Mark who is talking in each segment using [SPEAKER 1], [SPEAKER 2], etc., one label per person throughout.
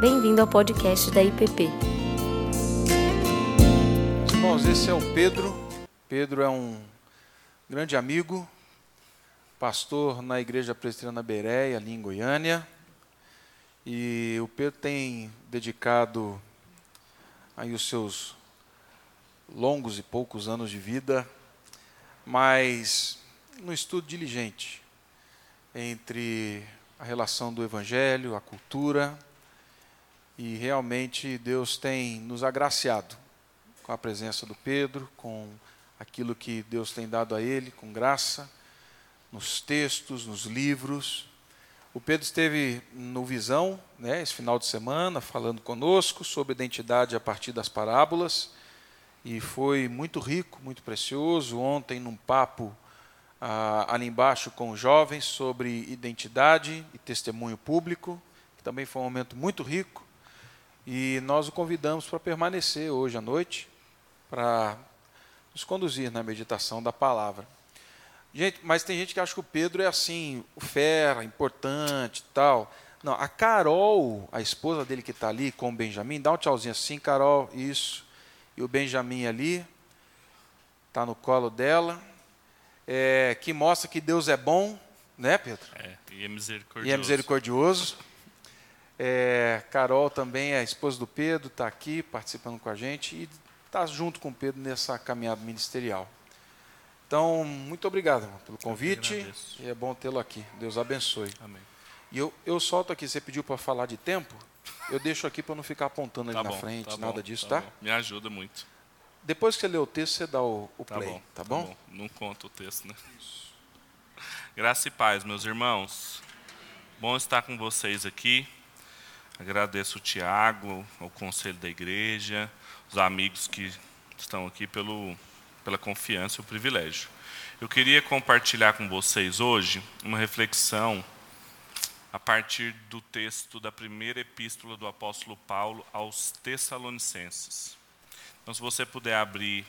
[SPEAKER 1] Bem-vindo ao podcast da IPP.
[SPEAKER 2] Irmãos, esse é o Pedro. Pedro é um grande amigo, pastor na Igreja Presbiteriana Bereia, ali em Goiânia. E o Pedro tem dedicado aí os seus longos e poucos anos de vida, mas no estudo diligente entre a relação do Evangelho, a cultura, e realmente Deus tem nos agraciado com a presença do Pedro, com aquilo que Deus tem dado a ele, com graça, nos textos, nos livros. O Pedro esteve no Visão, né, esse final de semana, falando conosco sobre identidade a partir das parábolas, e foi muito rico, muito precioso. Ontem, num papo ah, ali embaixo com os jovens sobre identidade e testemunho público, que também foi um momento muito rico. E nós o convidamos para permanecer hoje à noite, para nos conduzir na meditação da palavra. Gente, mas tem gente que acha que o Pedro é assim, o fera, importante e tal. Não, a Carol, a esposa dele que está ali com o Benjamin, dá um tchauzinho assim, Carol, isso. E o Benjamin ali, está no colo dela é, que mostra que Deus é bom, né, Pedro?
[SPEAKER 3] É, e é misericordioso.
[SPEAKER 2] E é misericordioso. É, Carol também é a esposa do Pedro, está aqui participando com a gente e está junto com o Pedro nessa caminhada ministerial. Então, muito obrigado irmão, pelo convite e é bom tê-lo aqui. Deus abençoe.
[SPEAKER 3] Amém.
[SPEAKER 2] E eu, eu solto aqui, você pediu para falar de tempo, eu deixo aqui para não ficar apontando ali
[SPEAKER 3] tá
[SPEAKER 2] na
[SPEAKER 3] bom,
[SPEAKER 2] frente,
[SPEAKER 3] tá
[SPEAKER 2] nada
[SPEAKER 3] bom,
[SPEAKER 2] disso,
[SPEAKER 3] tá?
[SPEAKER 2] tá?
[SPEAKER 3] bom. Me ajuda muito.
[SPEAKER 2] Depois que você lê o texto, você dá o, o
[SPEAKER 3] Tá
[SPEAKER 2] play,
[SPEAKER 3] bom,
[SPEAKER 2] tá bom?
[SPEAKER 3] Não conta o texto, né? Graça e paz, meus irmãos. Bom estar com vocês aqui. Agradeço o Tiago, o conselho da igreja, os amigos que estão aqui pelo, pela confiança e o privilégio. Eu queria compartilhar com vocês hoje uma reflexão a partir do texto da primeira epístola do apóstolo Paulo aos Tessalonicenses. Então, se você puder abrir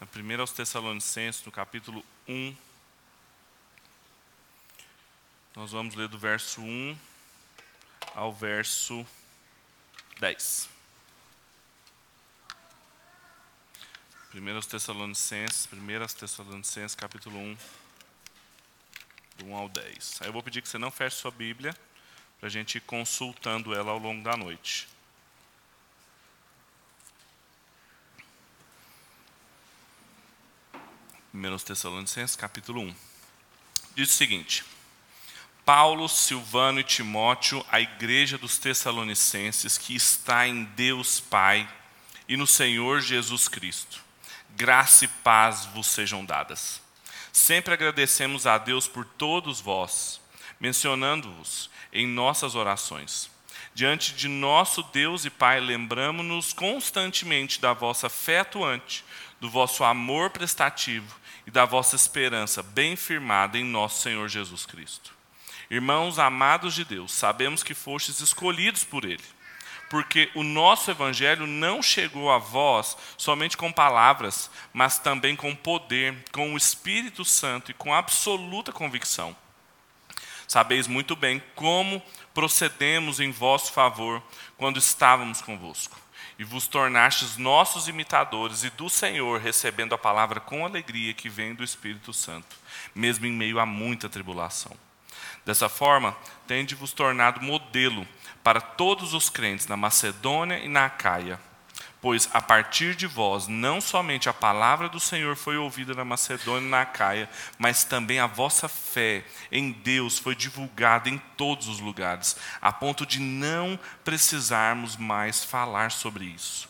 [SPEAKER 3] na primeira aos Tessalonicenses, no capítulo 1, nós vamos ler do verso 1 ao verso 10. Primeiro aos Tessalonicenses, primeiro aos Tessalonicenses, capítulo 1, do 1 ao 10. Aí eu vou pedir que você não feche sua Bíblia, para a gente ir consultando ela ao longo da noite. Primeiros Tessalonicenses, capítulo 1. Diz o seguinte: Paulo, Silvano e Timóteo, a igreja dos Tessalonicenses, que está em Deus Pai e no Senhor Jesus Cristo. Graça e paz vos sejam dadas. Sempre agradecemos a Deus por todos vós, mencionando-vos em nossas orações. Diante de nosso Deus e Pai, lembramos-nos constantemente da vossa fé atuante, do vosso amor prestativo e da vossa esperança bem firmada em nosso Senhor Jesus Cristo. Irmãos amados de Deus, sabemos que fostes escolhidos por Ele, porque o nosso Evangelho não chegou a vós somente com palavras, mas também com poder, com o Espírito Santo e com absoluta convicção. Sabeis muito bem como procedemos em vosso favor quando estávamos convosco e vos tornastes nossos imitadores e do Senhor, recebendo a palavra com alegria que vem do Espírito Santo, mesmo em meio a muita tribulação. Dessa forma, tende-vos tornado modelo para todos os crentes na Macedônia e na Acaia, pois a partir de vós não somente a palavra do Senhor foi ouvida na Macedônia e na Acaia, mas também a vossa fé em Deus foi divulgada em todos os lugares, a ponto de não precisarmos mais falar sobre isso.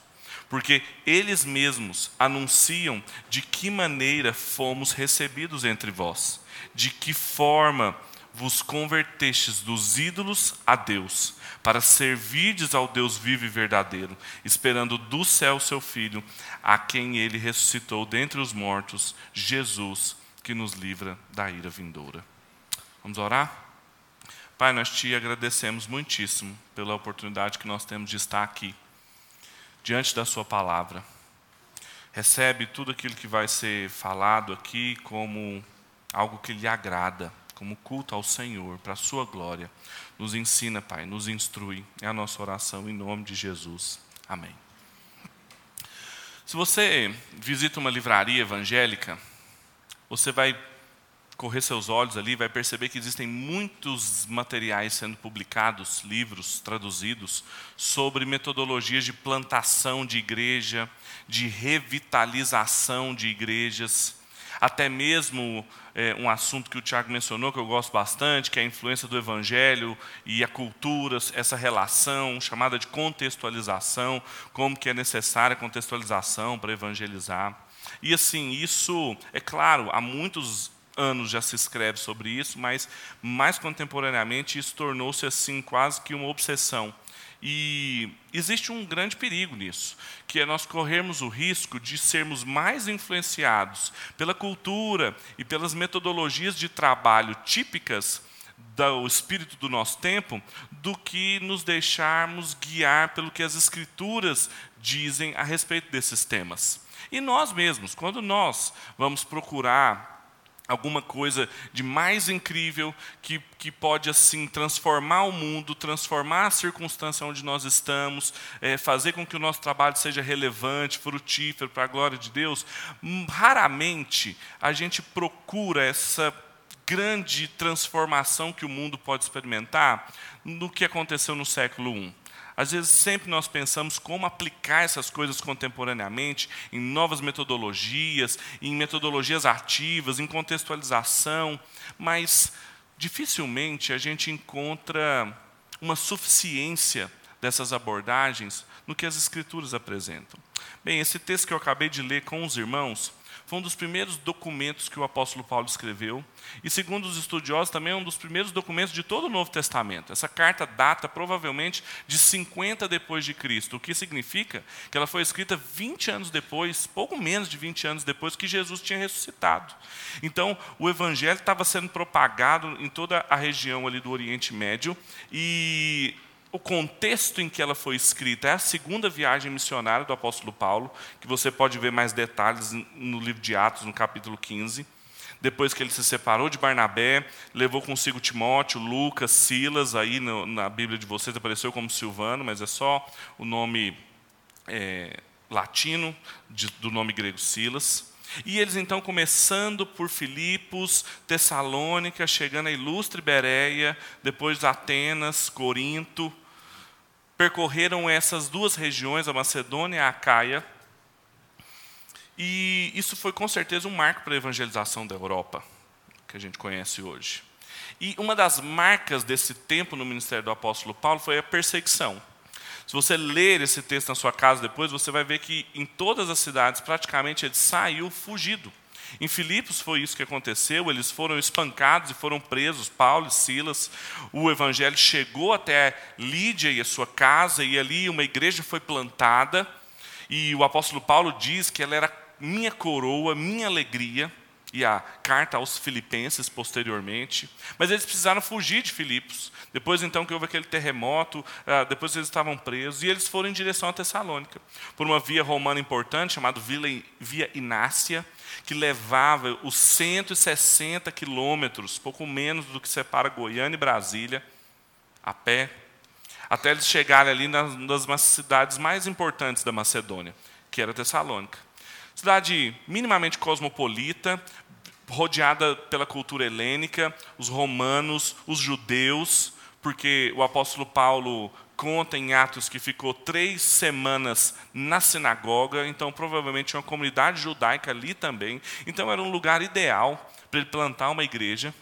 [SPEAKER 3] Porque eles mesmos anunciam de que maneira fomos recebidos entre vós, de que forma vos convertestes dos ídolos a Deus, para servirdes ao Deus vivo e verdadeiro, esperando do céu seu Filho, a quem ele ressuscitou dentre os mortos, Jesus, que nos livra da ira vindoura. Vamos orar? Pai, nós te agradecemos muitíssimo pela oportunidade que nós temos de estar aqui, diante da Sua palavra. Recebe tudo aquilo que vai ser falado aqui como algo que lhe agrada como culto ao Senhor, para a Sua glória. Nos ensina, Pai, nos instrui. É a nossa oração em nome de Jesus. Amém. Se você visita uma livraria evangélica, você vai correr seus olhos ali, vai perceber que existem muitos materiais sendo publicados, livros traduzidos, sobre metodologias de plantação de igreja, de revitalização de igrejas, até mesmo é, um assunto que o Tiago mencionou, que eu gosto bastante, que é a influência do evangelho e a cultura, essa relação chamada de contextualização, como que é necessária a contextualização para evangelizar. E assim, isso, é claro, há muitos anos já se escreve sobre isso, mas mais contemporaneamente isso tornou-se assim quase que uma obsessão. E existe um grande perigo nisso, que é nós corrermos o risco de sermos mais influenciados pela cultura e pelas metodologias de trabalho típicas do espírito do nosso tempo, do que nos deixarmos guiar pelo que as escrituras dizem a respeito desses temas. E nós mesmos, quando nós vamos procurar alguma coisa de mais incrível que, que pode assim transformar o mundo, transformar a circunstância onde nós estamos, é, fazer com que o nosso trabalho seja relevante, frutífero para a glória de Deus. Hum, raramente a gente procura essa grande transformação que o mundo pode experimentar no que aconteceu no século I. Às vezes, sempre nós pensamos como aplicar essas coisas contemporaneamente em novas metodologias, em metodologias ativas, em contextualização, mas dificilmente a gente encontra uma suficiência dessas abordagens no que as Escrituras apresentam. Bem, esse texto que eu acabei de ler com os irmãos foi um dos primeiros documentos que o apóstolo Paulo escreveu, e segundo os estudiosos, também é um dos primeiros documentos de todo o Novo Testamento. Essa carta data provavelmente de 50 depois de Cristo, o que significa que ela foi escrita 20 anos depois, pouco menos de 20 anos depois que Jesus tinha ressuscitado. Então, o evangelho estava sendo propagado em toda a região ali do Oriente Médio e o contexto em que ela foi escrita é a segunda viagem missionária do apóstolo Paulo, que você pode ver mais detalhes no livro de Atos, no capítulo 15. Depois que ele se separou de Barnabé, levou consigo Timóteo, Lucas, Silas, aí no, na Bíblia de vocês apareceu como Silvano, mas é só o nome é, latino de, do nome grego Silas. E eles então começando por Filipos, Tessalônica, chegando a ilustre Bereia, depois Atenas, Corinto, percorreram essas duas regiões, a Macedônia e a Acaia. E isso foi com certeza um marco para a evangelização da Europa, que a gente conhece hoje. E uma das marcas desse tempo no ministério do apóstolo Paulo foi a perseguição. Se você ler esse texto na sua casa depois, você vai ver que em todas as cidades, praticamente, ele saiu fugido. Em Filipos foi isso que aconteceu, eles foram espancados e foram presos, Paulo e Silas. O evangelho chegou até Lídia e a sua casa, e ali uma igreja foi plantada. E o apóstolo Paulo diz que ela era minha coroa, minha alegria e a carta aos filipenses posteriormente. Mas eles precisaram fugir de Filipos. Depois então que houve aquele terremoto, ah, depois eles estavam presos e eles foram em direção a Tessalônica, por uma via romana importante chamada Via Inácia, que levava os 160 quilômetros, pouco menos do que separa Goiânia e Brasília, a pé, até eles chegarem ali nas, nas cidades mais importantes da Macedônia, que era Tessalônica. Cidade minimamente cosmopolita, rodeada pela cultura helênica, os romanos, os judeus, porque o apóstolo Paulo conta em Atos que ficou três semanas na sinagoga, então provavelmente tinha uma comunidade judaica ali também. Então era um lugar ideal para ele plantar uma igreja.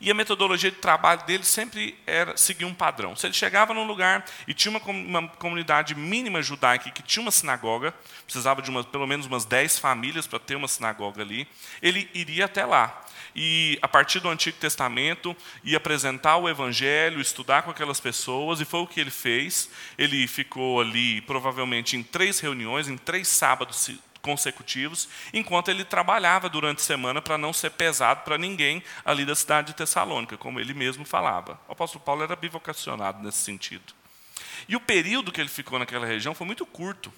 [SPEAKER 3] E a metodologia de trabalho dele sempre era seguir um padrão. Se ele chegava num lugar e tinha uma, comunidade mínima judaica que tinha uma sinagoga, precisava de uma, pelo menos umas 10 famílias para ter uma sinagoga ali, ele iria até lá. E, a partir do Antigo Testamento, ia apresentar o Evangelho, estudar com aquelas pessoas, e foi o que ele fez. Ele ficou ali, provavelmente, em três reuniões, em três sábados consecutivos, enquanto ele trabalhava durante a semana para não ser pesado para ninguém ali da cidade de Tessalônica, como ele mesmo falava. O apóstolo Paulo era bivocacionado nesse sentido. E o período que ele ficou naquela região foi muito curto,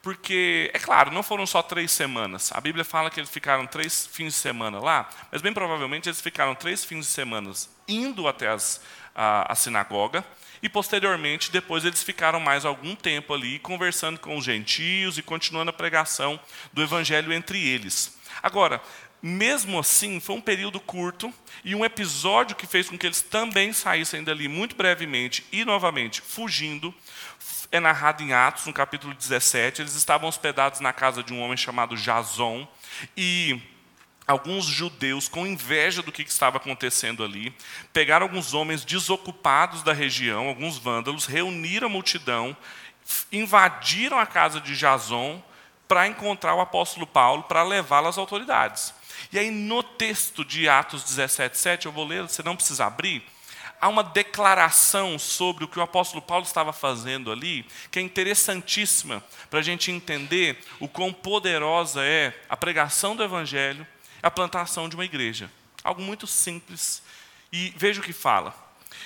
[SPEAKER 3] Porque, é claro, não foram só três semanas. A Bíblia fala que eles ficaram três fins de semana lá, mas bem provavelmente eles ficaram três fins de semana indo até as, a, a sinagoga, e posteriormente, depois eles ficaram mais algum tempo ali conversando com os gentios e continuando a pregação do evangelho entre eles. Agora, mesmo assim, foi um período curto e um episódio que fez com que eles também saíssem dali muito brevemente e novamente fugindo. É narrado em Atos, no capítulo 17. Eles estavam hospedados na casa de um homem chamado Jason e alguns judeus, com inveja do que estava acontecendo ali, pegaram alguns homens desocupados da região, alguns vândalos, reuniram a multidão, invadiram a casa de Jason para encontrar o apóstolo Paulo, para levá-lo às autoridades. E aí, no texto de Atos 17, 7, eu vou ler, você não precisa abrir, há uma declaração sobre o que o apóstolo Paulo estava fazendo ali, que é interessantíssima para a gente entender o quão poderosa é a pregação do evangelho a plantação de uma igreja. Algo muito simples. E veja o que fala.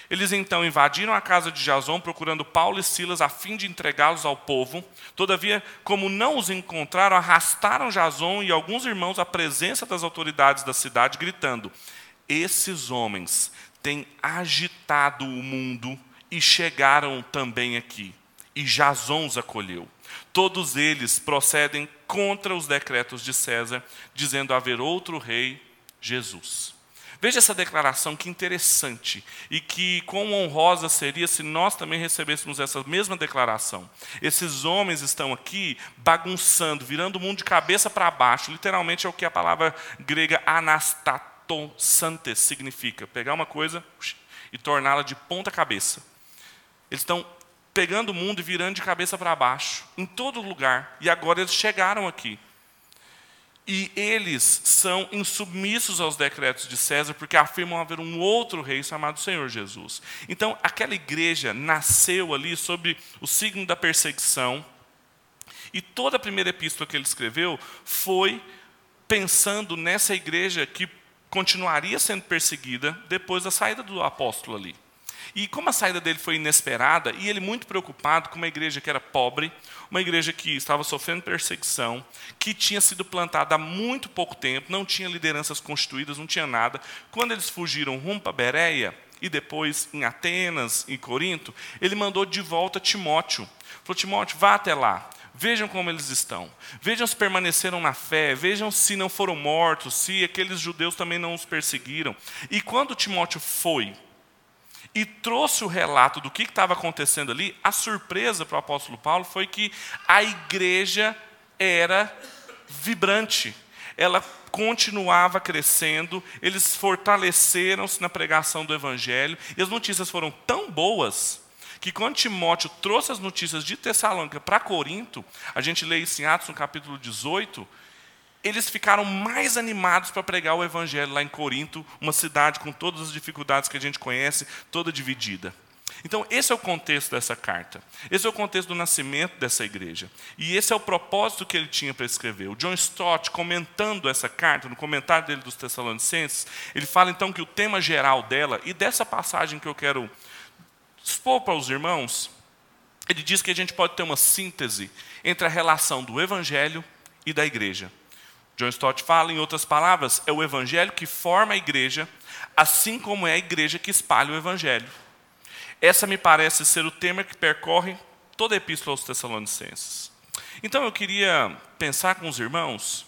[SPEAKER 3] Eles então invadiram a casa de Jason, procurando Paulo e Silas a fim de entregá-los ao povo. Todavia, como não os encontraram, arrastaram Jason e alguns irmãos à presença das autoridades da cidade, gritando: Esses homens têm agitado o mundo e chegaram também aqui. E Jason os acolheu. Todos eles procedem contra os decretos de César, dizendo haver outro rei, Jesus. Veja essa declaração que interessante e que quão honrosa seria se nós também recebêssemos essa mesma declaração. Esses homens estão aqui bagunçando, virando o mundo de cabeça para baixo. Literalmente é o que a palavra grega anastatonsantes significa: pegar uma coisa e torná-la de ponta cabeça. Eles estão pegando o mundo e virando de cabeça para baixo, em todo lugar. E agora eles chegaram aqui. E eles são insubmissos aos decretos de César, porque afirmam haver um outro rei chamado Senhor Jesus. Então, aquela igreja nasceu ali sob o signo da perseguição. E toda a primeira epístola que ele escreveu foi pensando nessa igreja que continuaria sendo perseguida depois da saída do apóstolo ali. E como a saída dele foi inesperada, e ele muito preocupado com uma igreja que era pobre, uma igreja que estava sofrendo perseguição, que tinha sido plantada há muito pouco tempo, não tinha lideranças constituídas, não tinha nada. Quando eles fugiram rumo para Bereia, e depois em Atenas, em Corinto, ele mandou de volta Timóteo. Falou: Timóteo, vá até lá, Vejam como eles estão. Vejam se permaneceram na fé. Vejam se não foram mortos, se aqueles judeus também não os perseguiram. E quando Timóteo foi e trouxe o relato do que estava acontecendo ali, a surpresa para o apóstolo Paulo foi que a igreja era vibrante, ela continuava crescendo, eles fortaleceram-se na pregação do evangelho, e as notícias foram tão boas que quando Timóteo trouxe as notícias de Tessalônica para Corinto, a gente lê isso em Atos no capítulo 18, eles ficaram mais animados para pregar o evangelho lá em Corinto, uma cidade com todas as dificuldades que a gente conhece, toda dividida. Então, esse é o contexto dessa carta. Esse é o contexto do nascimento dessa igreja. E esse é o propósito que ele tinha para escrever. O John Stott, comentando essa carta, no comentário dele dos Tessalonicenses, ele fala então que o tema geral dela, e dessa passagem que eu quero expor para os irmãos, ele diz que a gente pode ter uma síntese entre a relação do evangelho e da igreja. John Stott fala, em outras palavras, é o evangelho que forma a igreja, assim como é a igreja que espalha o evangelho. Essa me parece ser o tema que percorre toda a epístola aos Tessalonicenses. Então eu queria pensar com os irmãos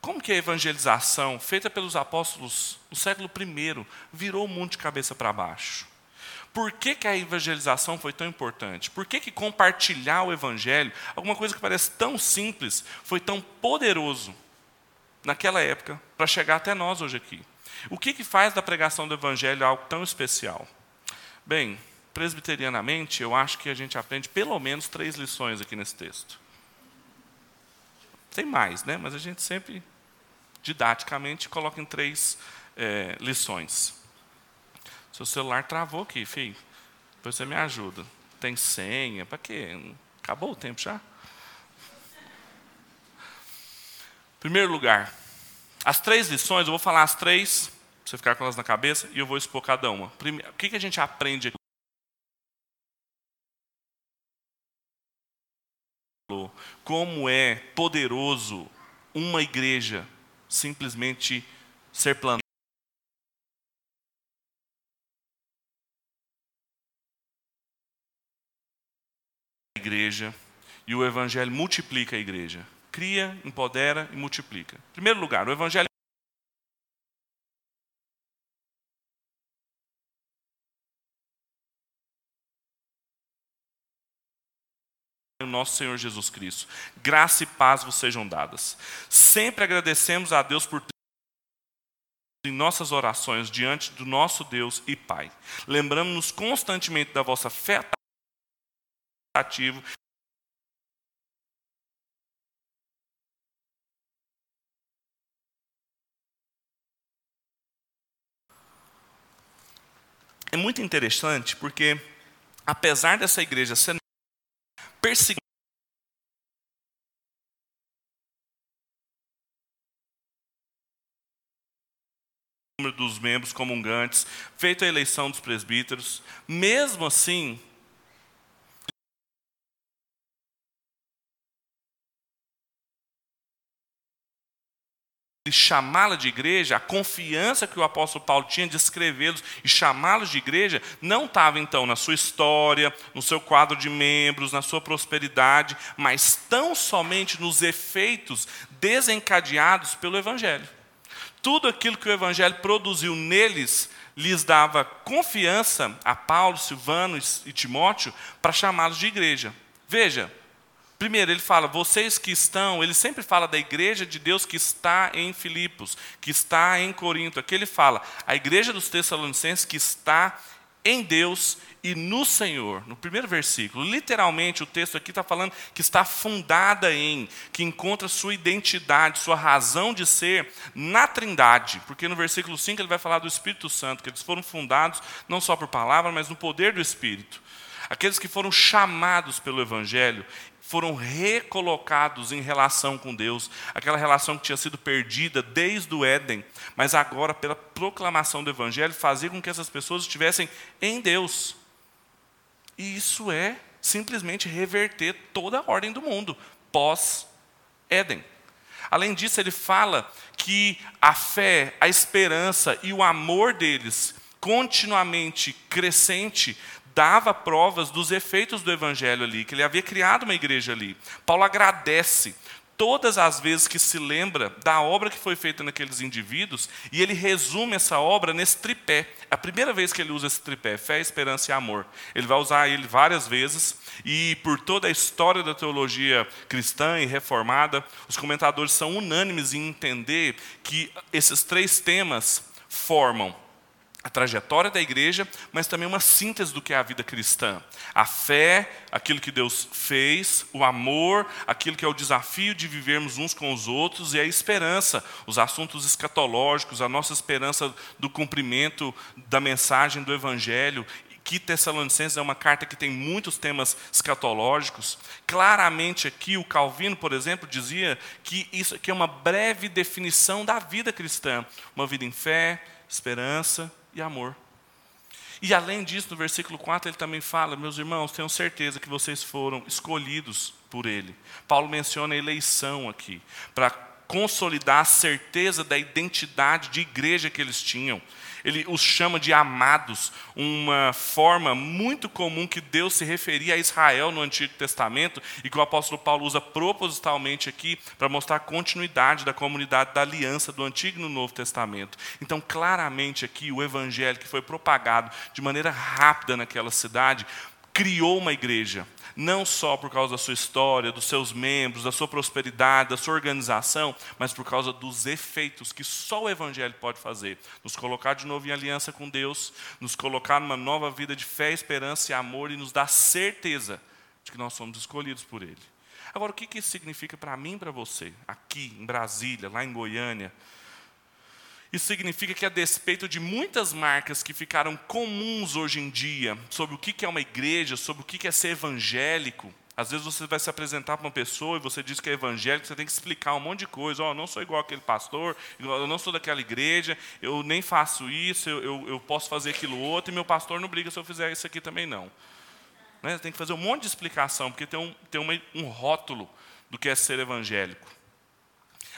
[SPEAKER 3] como que a evangelização feita pelos apóstolos no século I virou o mundo de cabeça para baixo. Por que, que a evangelização foi tão importante? Por que, que compartilhar o evangelho, alguma coisa que parece tão simples, foi tão poderoso naquela época para chegar até nós hoje aqui? O que, que faz da pregação do evangelho algo tão especial? Bem, presbiterianamente, eu acho que a gente aprende pelo menos três lições aqui nesse texto. Tem mais, né? mas a gente sempre, didaticamente, coloca em três é, lições. Seu celular travou aqui, filho. Depois você me ajuda. Tem senha, para quê? Acabou o tempo já? Primeiro lugar, as três lições, eu vou falar as três, para você ficar com elas na cabeça, e eu vou expor cada uma. Primeiro, o que, que a gente aprende aqui? como é poderoso uma igreja simplesmente ser plantada. Igreja e o evangelho multiplica a igreja. Cria, empodera e multiplica. Em primeiro lugar, o evangelho o nosso Senhor Jesus Cristo. Graça e paz vos sejam dadas. Sempre agradecemos a Deus por em nossas orações diante do nosso Deus e Pai. Lembramos-nos constantemente da vossa fé ativa É muito interessante porque, apesar dessa igreja ser perseguida, número dos membros comungantes, feita a eleição dos presbíteros, mesmo assim, chamá-la de igreja, a confiança que o apóstolo Paulo tinha de escrevê-los e chamá-los de igreja, não estava então na sua história, no seu quadro de membros, na sua prosperidade, mas tão somente nos efeitos desencadeados pelo Evangelho. Tudo aquilo que o Evangelho produziu neles lhes dava confiança a Paulo, Silvano e Timóteo para chamá-los de igreja. Veja, Primeiro, ele fala, vocês que estão, ele sempre fala da igreja de Deus que está em Filipos, que está em Corinto. Aqui ele fala, a igreja dos Tessalonicenses que está em Deus e no Senhor. No primeiro versículo, literalmente o texto aqui está falando que está fundada em, que encontra sua identidade, sua razão de ser na Trindade. Porque no versículo 5 ele vai falar do Espírito Santo, que eles foram fundados não só por palavra, mas no poder do Espírito. Aqueles que foram chamados pelo Evangelho foram recolocados em relação com Deus, aquela relação que tinha sido perdida desde o Éden, mas agora, pela proclamação do Evangelho, fazia com que essas pessoas estivessem em Deus. E isso é simplesmente reverter toda a ordem do mundo, pós-Éden. Além disso, ele fala que a fé, a esperança e o amor deles, continuamente crescente, dava provas dos efeitos do evangelho ali, que ele havia criado uma igreja ali. Paulo agradece todas as vezes que se lembra da obra que foi feita naqueles indivíduos, e ele resume essa obra nesse tripé. É a primeira vez que ele usa esse tripé, fé, esperança e amor. Ele vai usar ele várias vezes, e por toda a história da teologia cristã e reformada, os comentadores são unânimes em entender que esses três temas formam a trajetória da igreja, mas também uma síntese do que é a vida cristã. A fé, aquilo que Deus fez, o amor, aquilo que é o desafio de vivermos uns com os outros, e a esperança, os assuntos escatológicos, a nossa esperança do cumprimento da mensagem do Evangelho. Que Tessalonicenses é uma carta que tem muitos temas escatológicos. Claramente aqui o Calvino, por exemplo, dizia que isso aqui é uma breve definição da vida cristã, uma vida em fé, esperança e amor. E além disso, no versículo 4, ele também fala: Meus irmãos, tenham certeza que vocês foram escolhidos por Ele. Paulo menciona a eleição aqui, para consolidar a certeza da identidade de igreja que eles tinham ele os chama de amados, uma forma muito comum que Deus se referia a Israel no Antigo Testamento e que o apóstolo Paulo usa propositalmente aqui para mostrar a continuidade da comunidade da aliança do Antigo e no Novo Testamento. Então, claramente aqui, o evangelho que foi propagado de maneira rápida naquela cidade criou uma igreja não só por causa da sua história, dos seus membros, da sua prosperidade, da sua organização, mas por causa dos efeitos que só o Evangelho pode fazer. Nos colocar de novo em aliança com Deus, nos colocar numa nova vida de fé, esperança e amor e nos dar certeza de que nós somos escolhidos por Ele. Agora, o que isso significa para mim e para você, aqui em Brasília, lá em Goiânia? Isso significa que, a despeito de muitas marcas que ficaram comuns hoje em dia, sobre o que é uma igreja, sobre o que é ser evangélico, às vezes você vai se apresentar para uma pessoa e você diz que é evangélico, você tem que explicar um monte de coisa. Oh, eu não sou igual aquele pastor, eu não sou daquela igreja, eu nem faço isso, eu, eu, eu posso fazer aquilo outro, e meu pastor não briga se eu fizer isso aqui também não. Né? Tem que fazer um monte de explicação, porque tem um, tem uma, um rótulo do que é ser evangélico.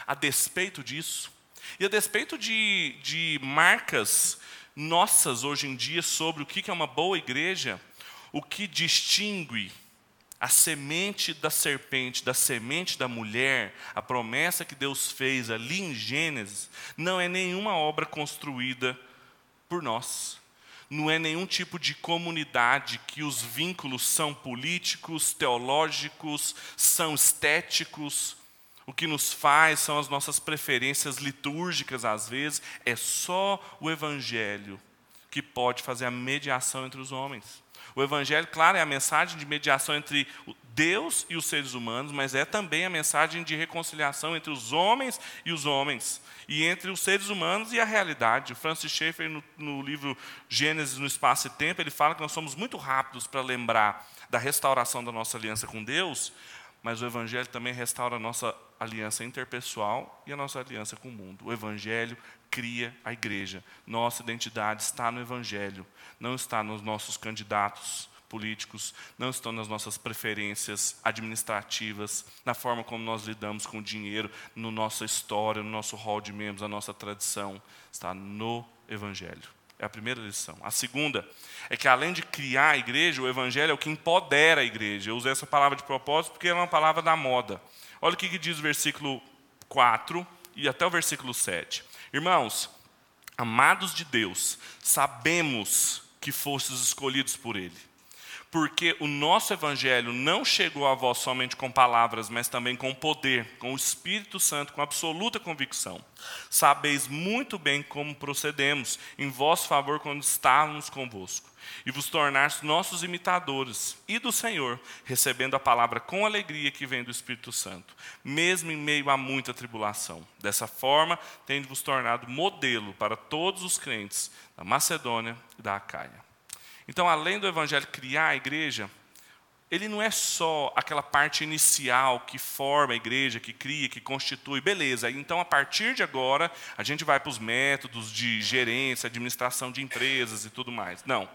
[SPEAKER 3] A despeito disso, e a despeito de, de marcas nossas hoje em dia sobre o que é uma boa igreja, o que distingue a semente da serpente, da semente da mulher, a promessa que Deus fez ali em Gênesis, não é nenhuma obra construída por nós. Não é nenhum tipo de comunidade que os vínculos são políticos, teológicos, são estéticos. O que nos faz são as nossas preferências litúrgicas, às vezes. É só o Evangelho que pode fazer a mediação entre os homens. O Evangelho, claro, é a mensagem de mediação entre Deus e os seres humanos, mas é também a mensagem de reconciliação entre os homens e os homens, e entre os seres humanos e a realidade. O Francis Schaeffer, no, no livro Gênesis no Espaço e Tempo, ele fala que nós somos muito rápidos para lembrar da restauração da nossa aliança com Deus, mas o Evangelho também restaura a nossa aliança interpessoal e a nossa aliança com o mundo. O Evangelho cria a igreja. Nossa identidade está no Evangelho, não está nos nossos candidatos políticos, não estão nas nossas preferências administrativas, na forma como nós lidamos com o dinheiro, na nossa história, no nosso hall de membros, na nossa tradição. Está no Evangelho. É a primeira lição. A segunda é que, além de criar a igreja, o Evangelho é o que empodera a igreja. Eu usei essa palavra de propósito porque é uma palavra da moda. Olha o que diz o versículo 4 e até o versículo 7. Irmãos, amados de Deus, sabemos que fostes escolhidos por Ele. Porque o nosso Evangelho não chegou a vós somente com palavras, mas também com poder, com o Espírito Santo, com absoluta convicção. Sabeis muito bem como procedemos em vosso favor quando estávamos convosco e vos tornaste nossos imitadores e do Senhor, recebendo a palavra com alegria que vem do Espírito Santo, mesmo em meio a muita tribulação. Dessa forma, tende vos tornado modelo para todos os crentes da Macedônia e da Acaia. Então, além do evangelho criar a igreja, ele não é só aquela parte inicial que forma a igreja, que cria, que constitui, beleza. Então, a partir de agora, a gente vai para os métodos de gerência, administração de empresas e tudo mais. Não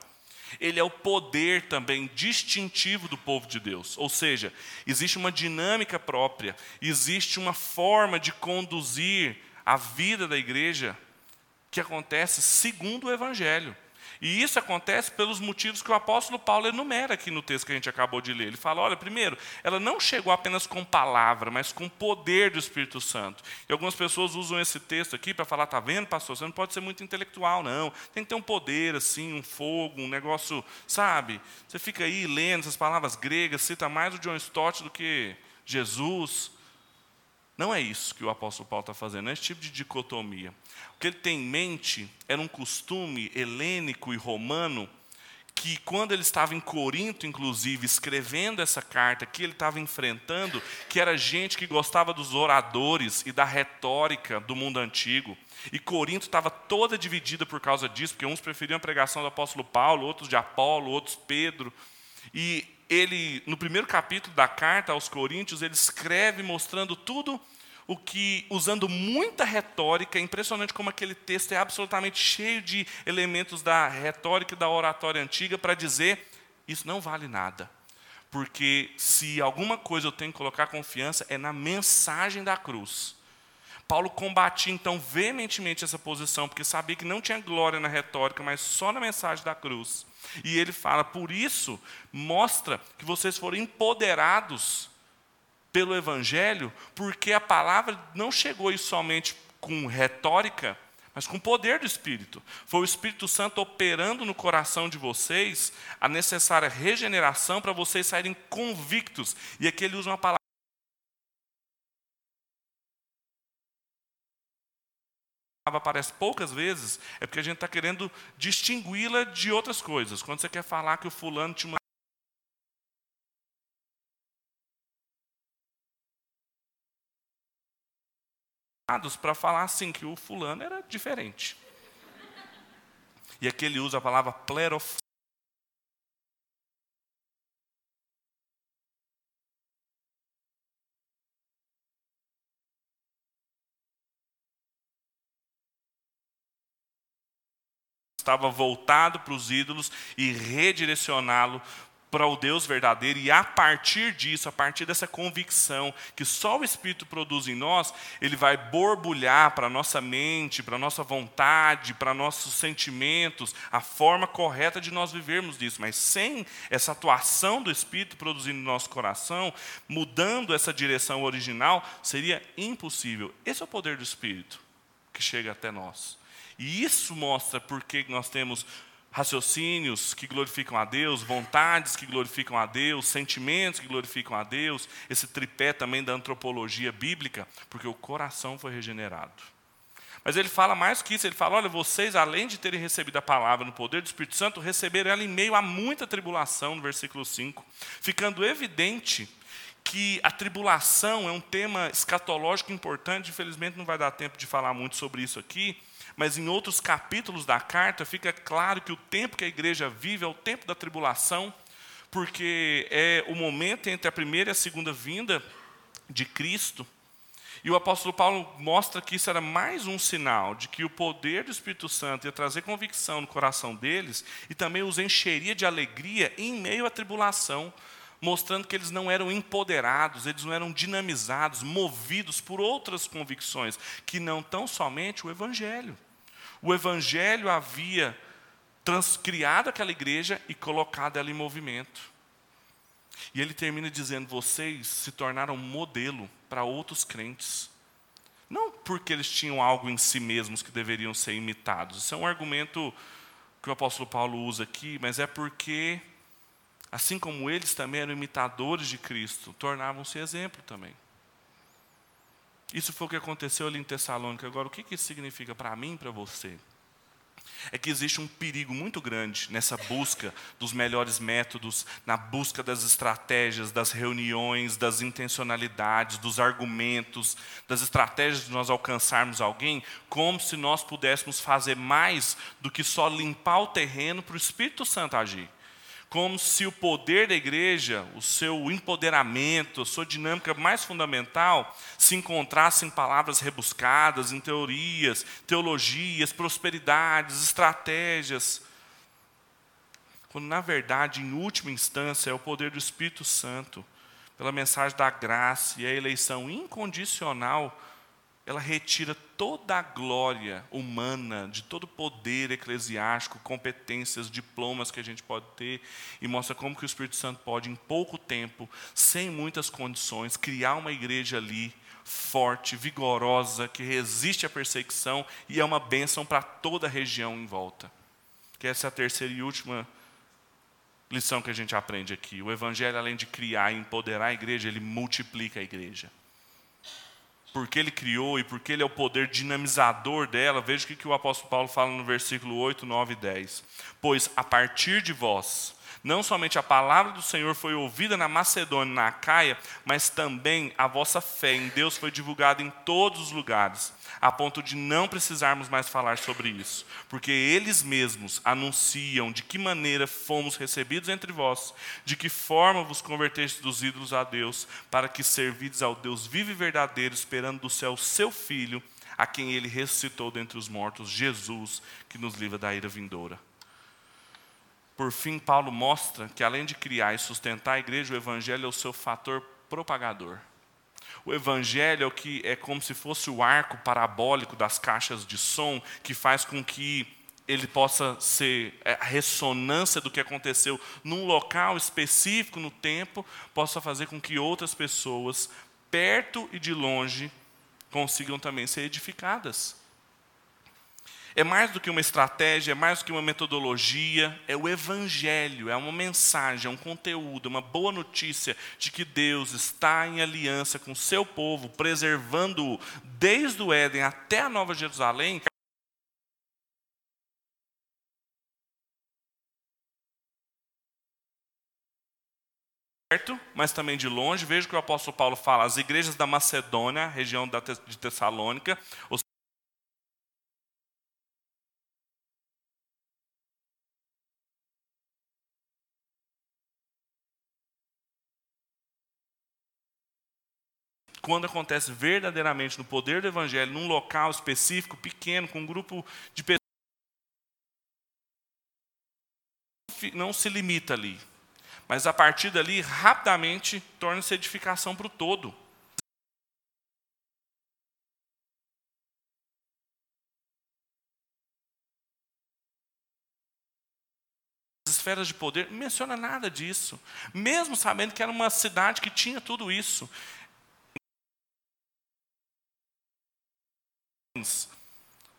[SPEAKER 3] ele é o poder também distintivo do povo de Deus. Ou seja, existe uma dinâmica própria, existe uma forma de conduzir a vida da igreja que acontece segundo o Evangelho. E isso acontece pelos motivos que o apóstolo Paulo enumera aqui no texto que a gente acabou de ler. Ele fala: olha, primeiro, ela não chegou apenas com palavra, mas com poder do Espírito Santo. E algumas pessoas usam esse texto aqui para falar: tá vendo, pastor? Você não pode ser muito intelectual, não. Tem que ter um poder, assim, um fogo, um negócio, sabe? Você fica aí lendo essas palavras gregas, cita mais o John Stott do que Jesus. Não é isso que o apóstolo Paulo está fazendo, não é esse tipo de dicotomia. O que ele tem em mente era um costume helênico e romano que quando ele estava em Corinto, inclusive, escrevendo essa carta que ele estava enfrentando, que era gente que gostava dos oradores e da retórica do mundo antigo. E Corinto estava toda dividida por causa disso, porque uns preferiam a pregação do apóstolo Paulo, outros de Apolo, outros Pedro. E ele, no primeiro capítulo da carta aos Coríntios, ele escreve mostrando tudo o que, usando muita retórica, é impressionante como aquele texto é absolutamente cheio de elementos da retórica e da oratória antiga para dizer: isso não vale nada. Porque se alguma coisa eu tenho que colocar confiança é na mensagem da cruz. Paulo combatia então veementemente essa posição, porque sabia que não tinha glória na retórica, mas só na mensagem da cruz. E ele fala: por isso, mostra que vocês foram empoderados pelo Evangelho, porque a palavra não chegou aí somente com retórica, mas com poder do Espírito. Foi o Espírito Santo operando no coração de vocês a necessária regeneração para vocês saírem convictos. E aqui ele usa uma palavra. Aparece poucas vezes, é porque a gente está querendo distingui-la de outras coisas. Quando você quer falar que o fulano tinha uma para falar assim que o fulano era diferente. E aqui ele usa a palavra plerof estava voltado para os ídolos e redirecioná-lo para o Deus verdadeiro, e a partir disso, a partir dessa convicção que só o Espírito produz em nós, ele vai borbulhar para a nossa mente, para a nossa vontade, para nossos sentimentos, a forma correta de nós vivermos disso. Mas sem essa atuação do Espírito produzindo no nosso coração, mudando essa direção original, seria impossível. Esse é o poder do Espírito que chega até nós. E isso mostra porque nós temos raciocínios que glorificam a Deus, vontades que glorificam a Deus, sentimentos que glorificam a Deus, esse tripé também da antropologia bíblica, porque o coração foi regenerado. Mas ele fala mais que isso, ele fala: olha, vocês, além de terem recebido a palavra no poder do Espírito Santo, receberam ela em meio a muita tribulação, no versículo 5, ficando evidente que a tribulação é um tema escatológico importante, infelizmente não vai dar tempo de falar muito sobre isso aqui, mas em outros capítulos da carta fica claro que o tempo que a igreja vive é o tempo da tribulação, porque é o momento entre a primeira e a segunda vinda de Cristo. E o apóstolo Paulo mostra que isso era mais um sinal de que o poder do Espírito Santo ia trazer convicção no coração deles e também os encheria de alegria em meio à tribulação, mostrando que eles não eram empoderados, eles não eram dinamizados, movidos por outras convicções, que não tão somente o Evangelho. O Evangelho havia transcriado aquela igreja e colocado ela em movimento. E ele termina dizendo: vocês se tornaram modelo para outros crentes. Não porque eles tinham algo em si mesmos que deveriam ser imitados. Isso é um argumento que o apóstolo Paulo usa aqui, mas é porque assim como eles também eram imitadores de Cristo, tornavam-se exemplo também. Isso foi o que aconteceu ali em Tessalônica. Agora, o que isso significa para mim e para você? É que existe um perigo muito grande nessa busca dos melhores métodos, na busca das estratégias, das reuniões, das intencionalidades, dos argumentos, das estratégias de nós alcançarmos alguém, como se nós pudéssemos fazer mais do que só limpar o terreno para o Espírito Santo agir como se o poder da igreja, o seu empoderamento, a sua dinâmica mais fundamental se encontrasse em palavras rebuscadas, em teorias, teologias, prosperidades, estratégias. Quando, na verdade, em última instância, é o poder do Espírito Santo, pela mensagem da graça e a eleição incondicional ela retira toda a glória humana, de todo o poder eclesiástico, competências, diplomas que a gente pode ter, e mostra como que o Espírito Santo pode, em pouco tempo, sem muitas condições, criar uma igreja ali, forte, vigorosa, que resiste à perseguição e é uma bênção para toda a região em volta. Que essa é a terceira e última lição que a gente aprende aqui. O Evangelho, além de criar e empoderar a igreja, ele multiplica a igreja porque ele criou e porque ele é o poder dinamizador dela, veja o que, o apóstolo Paulo fala no versículo 8, 9 e 10. Pois a partir de vós, não somente a palavra do Senhor foi ouvida na Macedônia na Acaia, mas também a vossa fé em Deus foi divulgada em todos os lugares a ponto de não precisarmos mais falar sobre isso, porque eles mesmos anunciam de que maneira fomos recebidos entre vós, de que forma vos convertestes dos ídolos a Deus, para que servides ao Deus vivo e verdadeiro, esperando do céu seu Filho, a quem ele ressuscitou dentre os mortos, Jesus, que nos livra da ira vindoura. Por fim, Paulo mostra que além de criar e sustentar a igreja, o evangelho é o seu fator propagador. O evangelho é o que é como se fosse o arco parabólico das caixas de som que faz com que ele possa ser é, a ressonância do que aconteceu num local específico no tempo, possa fazer com que outras pessoas, perto e de longe, consigam também ser edificadas. É mais do que uma estratégia, é mais do que uma metodologia, é o evangelho, é uma mensagem, é um conteúdo, uma boa notícia de que Deus está em aliança com o seu povo, preservando-o desde o Éden até a Nova Jerusalém. mas também de longe. Veja que o apóstolo Paulo fala, as igrejas da Macedônia, região de Tessalônica, quando acontece verdadeiramente no poder do Evangelho, num local específico, pequeno, com um grupo de pessoas, não se limita ali. Mas a partir dali, rapidamente, torna-se edificação para o todo. esferas de poder, não menciona nada disso. Mesmo sabendo que era uma cidade que tinha tudo isso.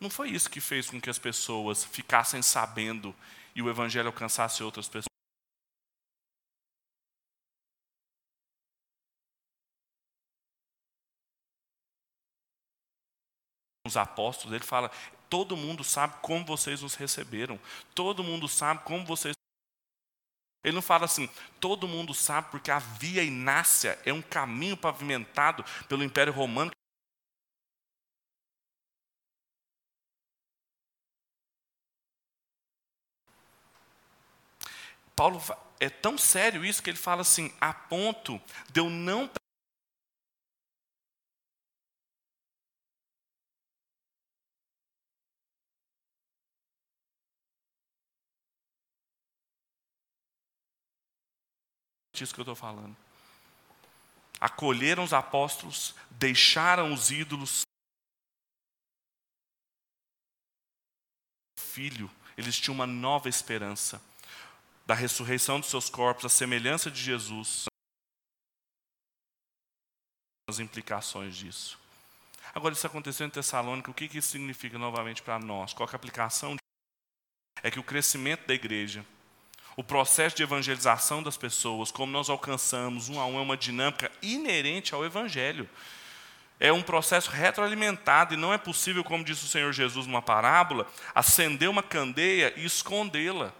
[SPEAKER 3] Não foi isso que fez com que as pessoas ficassem sabendo e o evangelho alcançasse outras pessoas. Os apóstolos, ele fala: todo mundo sabe como vocês nos receberam, todo mundo sabe como vocês ele não fala assim, todo mundo sabe porque a via Inácia é um caminho pavimentado pelo Império Romano. Paulo é tão sério isso que ele fala assim, a ponto de eu não isso que eu estou falando. Acolheram os apóstolos, deixaram os ídolos. Filho, eles tinham uma nova esperança da ressurreição dos seus corpos, a semelhança de Jesus. As implicações disso. Agora, isso aconteceu em Tessalônica, o que isso significa novamente para nós? Qual é a aplicação? É que o crescimento da igreja o processo de evangelização das pessoas, como nós alcançamos um a um, é uma dinâmica inerente ao Evangelho. É um processo retroalimentado e não é possível, como disse o Senhor Jesus numa parábola, acender uma candeia e escondê-la.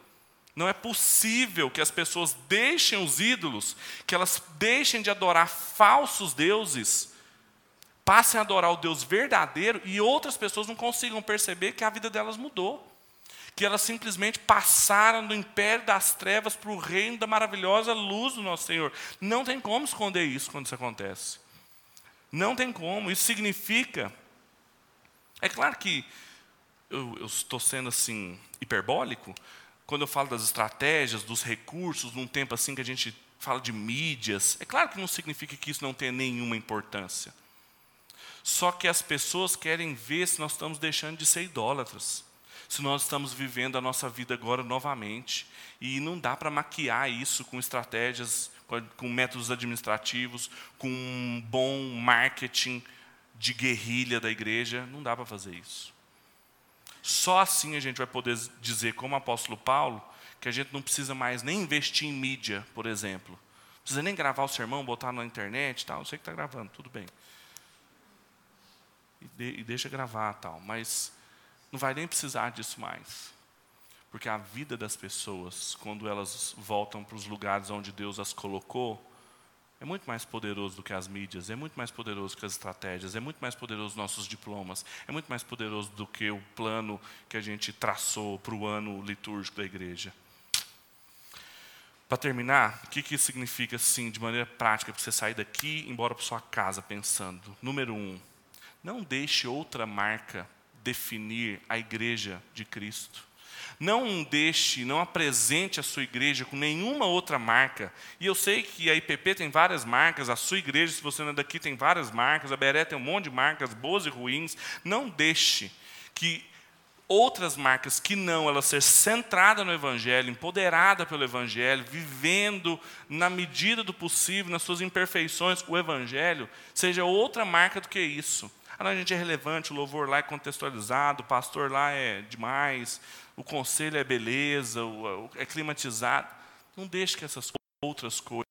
[SPEAKER 3] Não é possível que as pessoas deixem os ídolos, que elas deixem de adorar falsos deuses, passem a adorar o Deus verdadeiro e outras pessoas não consigam perceber que a vida delas mudou que elas simplesmente passaram do império das trevas para o reino da maravilhosa luz do nosso Senhor. Não tem como esconder isso quando isso acontece. Não tem como. Isso significa. É claro que eu, eu estou sendo assim hiperbólico quando eu falo das estratégias, dos recursos, num tempo assim que a gente fala de mídias. É claro que não significa que isso não tenha nenhuma importância. Só que as pessoas querem ver se nós estamos deixando de ser idólatras se nós estamos vivendo a nossa vida agora novamente. E não dá para maquiar isso com estratégias, com métodos administrativos, com um bom marketing de guerrilha da igreja. Não dá para fazer isso. Só assim a gente vai poder dizer, como o apóstolo Paulo, que a gente não precisa mais nem investir em mídia, por exemplo. Não precisa nem gravar o sermão, botar na internet tal. Eu sei que está gravando, tudo bem. E, de, e deixa gravar tal. Mas não vai nem precisar disso mais. Porque a vida das pessoas, quando elas voltam para os lugares onde Deus as colocou, é muito mais poderoso do que as mídias, é muito mais poderoso que as estratégias, é muito mais poderoso os nossos diplomas, é muito mais poderoso do que o plano que a gente traçou para o ano litúrgico da igreja. Para terminar, o que, que significa, assim, de maneira prática, para você sair daqui e ir embora para sua casa pensando? Número um, não deixe outra marca definir a igreja de Cristo. Não deixe, não apresente a sua igreja com nenhuma outra marca. E eu sei que a IPP tem várias marcas, a sua igreja, se você não é daqui, tem várias marcas, a Beré tem um monte de marcas, boas e ruins. Não deixe que outras marcas que não, ela ser centrada no Evangelho, empoderada pelo Evangelho, vivendo na medida do possível, nas suas imperfeições, o Evangelho, seja outra marca do que isso. Ah, a gente é relevante, o louvor lá é contextualizado, o pastor lá é demais, o conselho é beleza, é climatizado. Não deixe que essas outras coisas.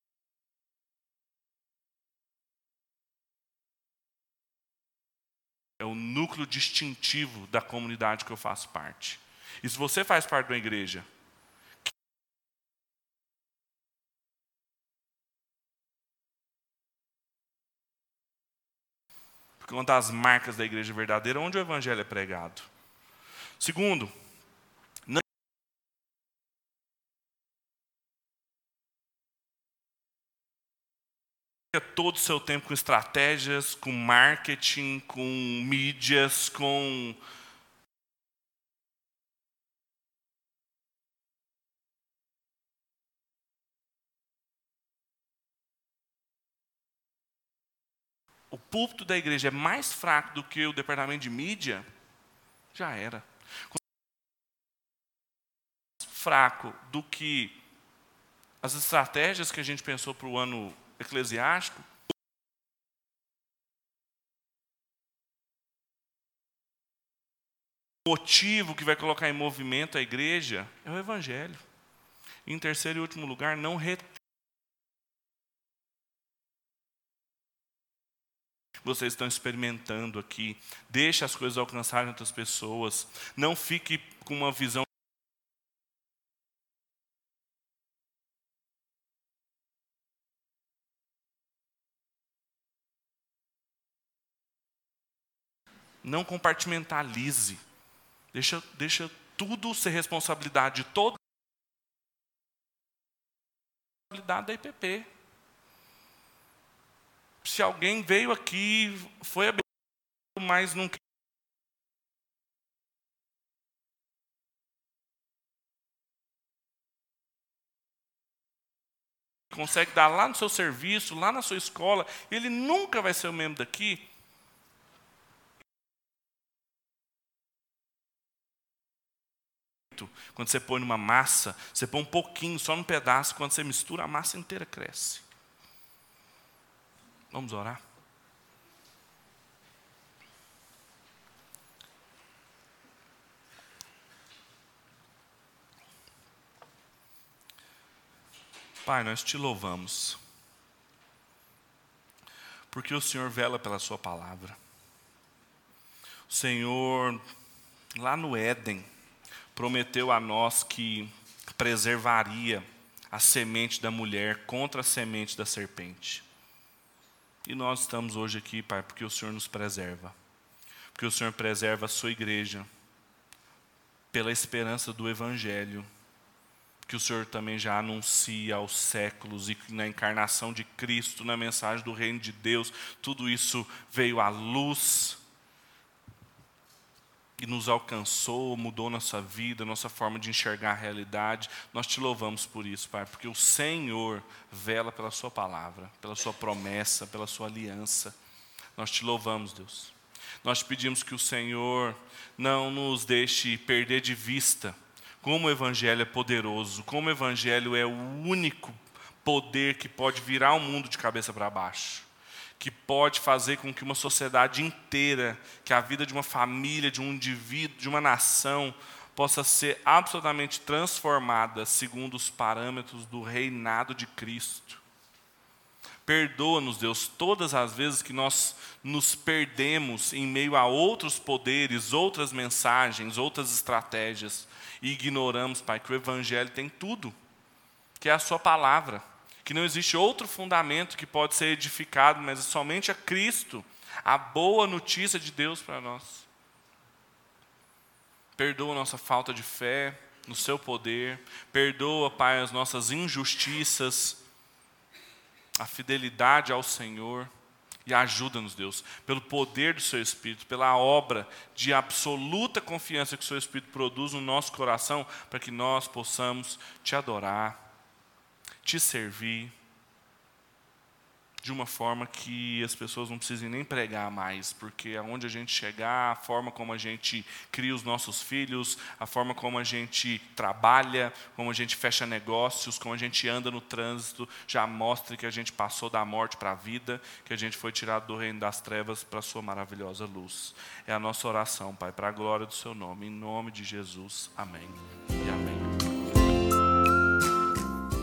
[SPEAKER 3] É o núcleo distintivo da comunidade que eu faço parte. E se você faz parte de uma igreja Porque uma das marcas da igreja verdadeira é onde o evangelho é pregado. Segundo, todo o seu tempo com estratégias, com marketing, com mídias, com. O púlpito da igreja é mais fraco do que o departamento de mídia, já era. Fraco do que as estratégias que a gente pensou para o ano eclesiástico, o motivo que vai colocar em movimento a igreja é o Evangelho. Em terceiro e último lugar, não retém. Vocês estão experimentando aqui. Deixe as coisas alcançarem outras pessoas. Não fique com uma visão. Não compartimentalize. Deixa, deixa tudo ser responsabilidade de todo responsabilidade da IPP. Se alguém veio aqui, foi abençoado, mas não consegue dar lá no seu serviço, lá na sua escola, ele nunca vai ser o membro daqui. Quando você põe numa massa, você põe um pouquinho, só num pedaço, quando você mistura, a massa inteira cresce. Vamos orar? Pai, nós te louvamos, porque o Senhor vela pela Sua palavra. O Senhor, lá no Éden, prometeu a nós que preservaria a semente da mulher contra a semente da serpente. E nós estamos hoje aqui, Pai, porque o Senhor nos preserva. Porque o Senhor preserva a sua igreja pela esperança do Evangelho, que o Senhor também já anuncia aos séculos e na encarnação de Cristo, na mensagem do Reino de Deus, tudo isso veio à luz e nos alcançou, mudou nossa vida, nossa forma de enxergar a realidade. Nós te louvamos por isso, Pai, porque o Senhor vela pela Sua palavra, pela Sua promessa, pela Sua aliança. Nós te louvamos, Deus. Nós pedimos que o Senhor não nos deixe perder de vista como o Evangelho é poderoso, como o Evangelho é o único poder que pode virar o mundo de cabeça para baixo que pode fazer com que uma sociedade inteira, que a vida de uma família, de um indivíduo, de uma nação, possa ser absolutamente transformada segundo os parâmetros do reinado de Cristo. Perdoa-nos, Deus, todas as vezes que nós nos perdemos em meio a outros poderes, outras mensagens, outras estratégias, e ignoramos, Pai, que o Evangelho tem tudo, que é a Sua palavra que não existe outro fundamento que pode ser edificado, mas é somente a Cristo, a boa notícia de Deus para nós. Perdoa nossa falta de fé no seu poder, perdoa, Pai, as nossas injustiças, a fidelidade ao Senhor. E ajuda-nos, Deus, pelo poder do Seu Espírito, pela obra de absoluta confiança que o Seu Espírito produz no nosso coração, para que nós possamos te adorar, te servir de uma forma que as pessoas não precisem nem pregar mais, porque aonde a gente chegar, a forma como a gente cria os nossos filhos, a forma como a gente trabalha, como a gente fecha negócios, como a gente anda no trânsito, já mostra que a gente passou da morte para a vida, que a gente foi tirado do reino das trevas para a sua maravilhosa luz. É a nossa oração, Pai, para a glória do seu nome, em nome de Jesus. Amém. E amém.